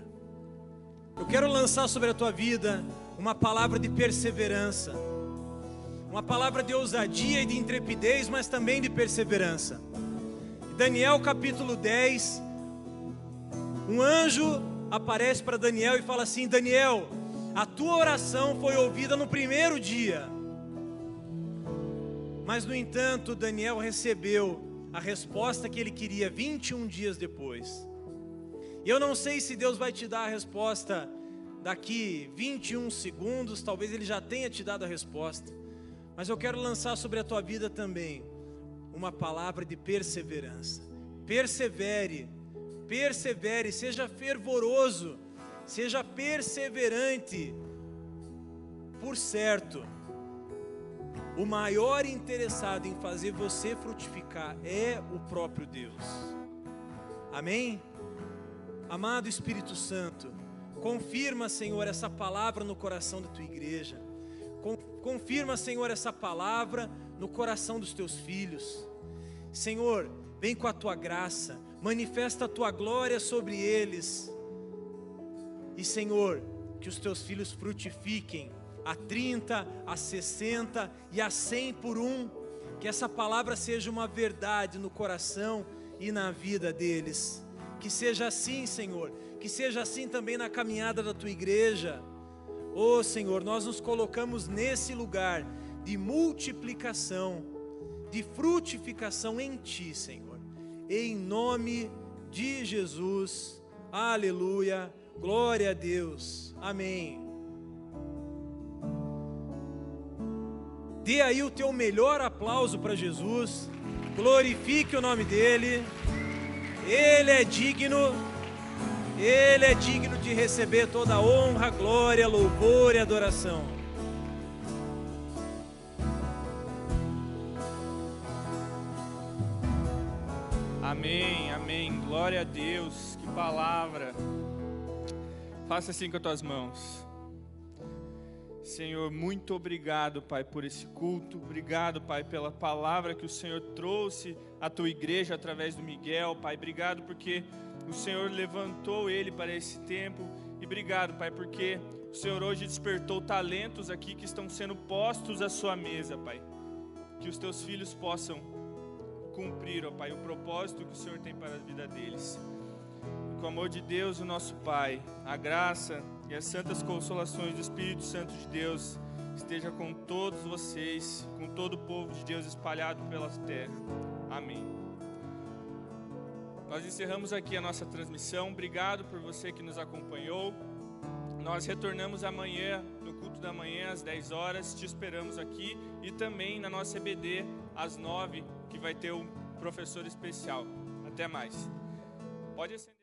Eu quero lançar sobre a tua vida uma palavra de perseverança, uma palavra de ousadia e de intrepidez, mas também de perseverança. Daniel capítulo 10, um anjo aparece para Daniel e fala assim: Daniel, a tua oração foi ouvida no primeiro dia. Mas, no entanto, Daniel recebeu a resposta que ele queria 21 dias depois. E eu não sei se Deus vai te dar a resposta daqui 21 segundos, talvez Ele já tenha te dado a resposta, mas eu quero lançar sobre a tua vida também uma palavra de perseverança. Persevere, persevere, seja fervoroso, seja perseverante. Por certo, o maior interessado em fazer você frutificar é o próprio Deus. Amém? Amado Espírito Santo, confirma, Senhor, essa palavra no coração da tua igreja. Confirma, Senhor, essa palavra no coração dos teus filhos. Senhor, vem com a tua graça, manifesta a tua glória sobre eles. E, Senhor, que os teus filhos frutifiquem a 30, a 60 e a 100 por um. Que essa palavra seja uma verdade no coração e na vida deles. Que seja assim, Senhor. Que seja assim também na caminhada da tua igreja. Oh, Senhor, nós nos colocamos nesse lugar de multiplicação, de frutificação em Ti, Senhor. Em nome de Jesus. Aleluia. Glória a Deus. Amém. Dê aí o teu melhor aplauso para Jesus. Glorifique o nome dele. Ele é digno, Ele é digno de receber toda honra, glória, louvor e adoração. Amém, amém. Glória a Deus. Que palavra. Faça assim com as tuas mãos. Senhor, muito obrigado, Pai, por esse culto. Obrigado, Pai, pela palavra que o Senhor trouxe à tua igreja através do Miguel, Pai. Obrigado porque o Senhor levantou ele para esse tempo. E obrigado, Pai, porque o Senhor hoje despertou talentos aqui que estão sendo postos à sua mesa, Pai. Que os teus filhos possam cumprir, ó Pai, o propósito que o Senhor tem para a vida deles. com o amor de Deus, o nosso Pai, a graça e as santas consolações do Espírito Santo de Deus esteja com todos vocês, com todo o povo de Deus espalhado pela terra. Amém. Nós encerramos aqui a nossa transmissão. Obrigado por você que nos acompanhou. Nós retornamos amanhã, no culto da manhã, às 10 horas. Te esperamos aqui e também na nossa EBD às nove, que vai ter um professor especial. Até mais. Pode acender.